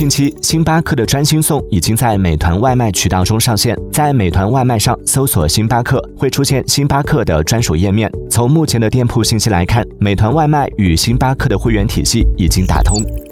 近期星巴克的专心送已经在美团外卖渠道中上线在美团外卖上搜索星巴克会出现星巴克的专属页面从目前的店铺信息来看美团外卖与星巴克的会员体系已经打通。荔枝 fm 出品